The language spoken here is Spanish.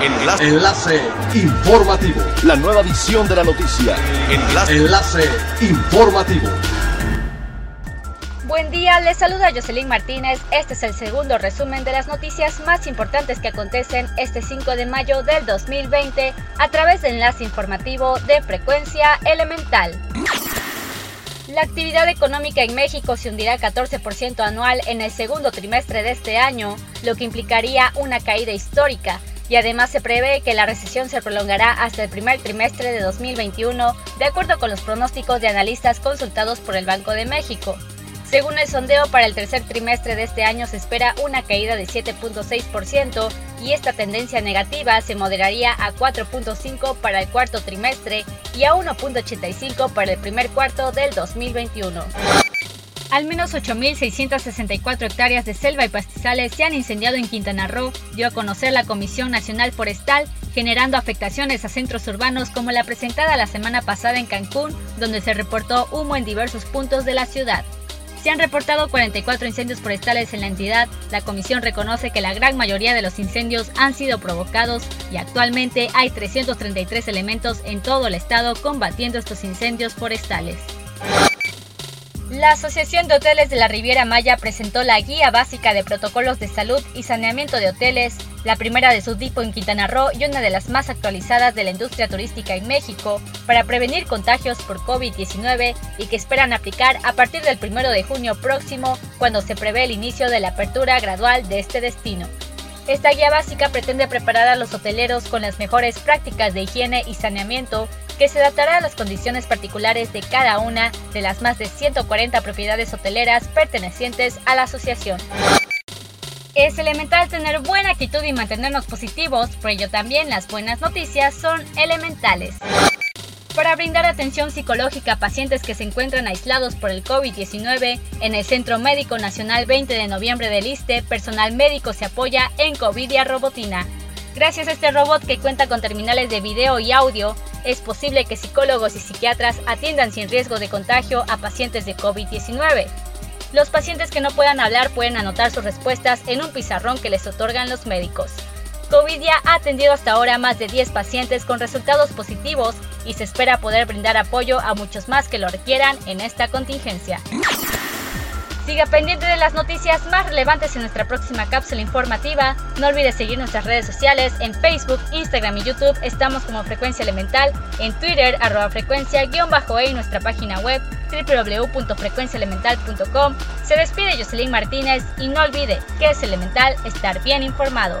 Enlace. Enlace informativo. La nueva edición de la noticia. Enlace. Enlace informativo. Buen día, les saluda Jocelyn Martínez. Este es el segundo resumen de las noticias más importantes que acontecen este 5 de mayo del 2020 a través del enlace informativo de frecuencia elemental. La actividad económica en México se hundirá 14% anual en el segundo trimestre de este año, lo que implicaría una caída histórica, y además se prevé que la recesión se prolongará hasta el primer trimestre de 2021, de acuerdo con los pronósticos de analistas consultados por el Banco de México. Según el sondeo, para el tercer trimestre de este año se espera una caída de 7.6% y esta tendencia negativa se moderaría a 4.5 para el cuarto trimestre y a 1.85 para el primer cuarto del 2021. Al menos 8.664 hectáreas de selva y pastizales se han incendiado en Quintana Roo, dio a conocer la Comisión Nacional Forestal, generando afectaciones a centros urbanos como la presentada la semana pasada en Cancún, donde se reportó humo en diversos puntos de la ciudad. Se han reportado 44 incendios forestales en la entidad. La comisión reconoce que la gran mayoría de los incendios han sido provocados y actualmente hay 333 elementos en todo el estado combatiendo estos incendios forestales. La Asociación de Hoteles de la Riviera Maya presentó la Guía Básica de Protocolos de Salud y Saneamiento de Hoteles, la primera de su tipo en Quintana Roo y una de las más actualizadas de la industria turística en México, para prevenir contagios por COVID-19 y que esperan aplicar a partir del 1 de junio próximo, cuando se prevé el inicio de la apertura gradual de este destino. Esta guía básica pretende preparar a los hoteleros con las mejores prácticas de higiene y saneamiento que se adaptará a las condiciones particulares de cada una de las más de 140 propiedades hoteleras pertenecientes a la asociación. Es elemental tener buena actitud y mantenernos positivos, por ello también las buenas noticias son elementales. Para brindar atención psicológica a pacientes que se encuentran aislados por el COVID-19, en el Centro Médico Nacional 20 de noviembre del ISTE, personal médico se apoya en Covidia Robotina. Gracias a este robot que cuenta con terminales de video y audio, es posible que psicólogos y psiquiatras atiendan sin riesgo de contagio a pacientes de COVID-19. Los pacientes que no puedan hablar pueden anotar sus respuestas en un pizarrón que les otorgan los médicos. Covidia ha atendido hasta ahora más de 10 pacientes con resultados positivos y se espera poder brindar apoyo a muchos más que lo requieran en esta contingencia. Siga pendiente de las noticias más relevantes en nuestra próxima cápsula informativa. No olvide seguir nuestras redes sociales en Facebook, Instagram y YouTube. Estamos como Frecuencia Elemental, en Twitter, arroba frecuencia-e y nuestra página web www.frecuenciaelemental.com. Se despide Jocelyn Martínez y no olvide que es elemental estar bien informado.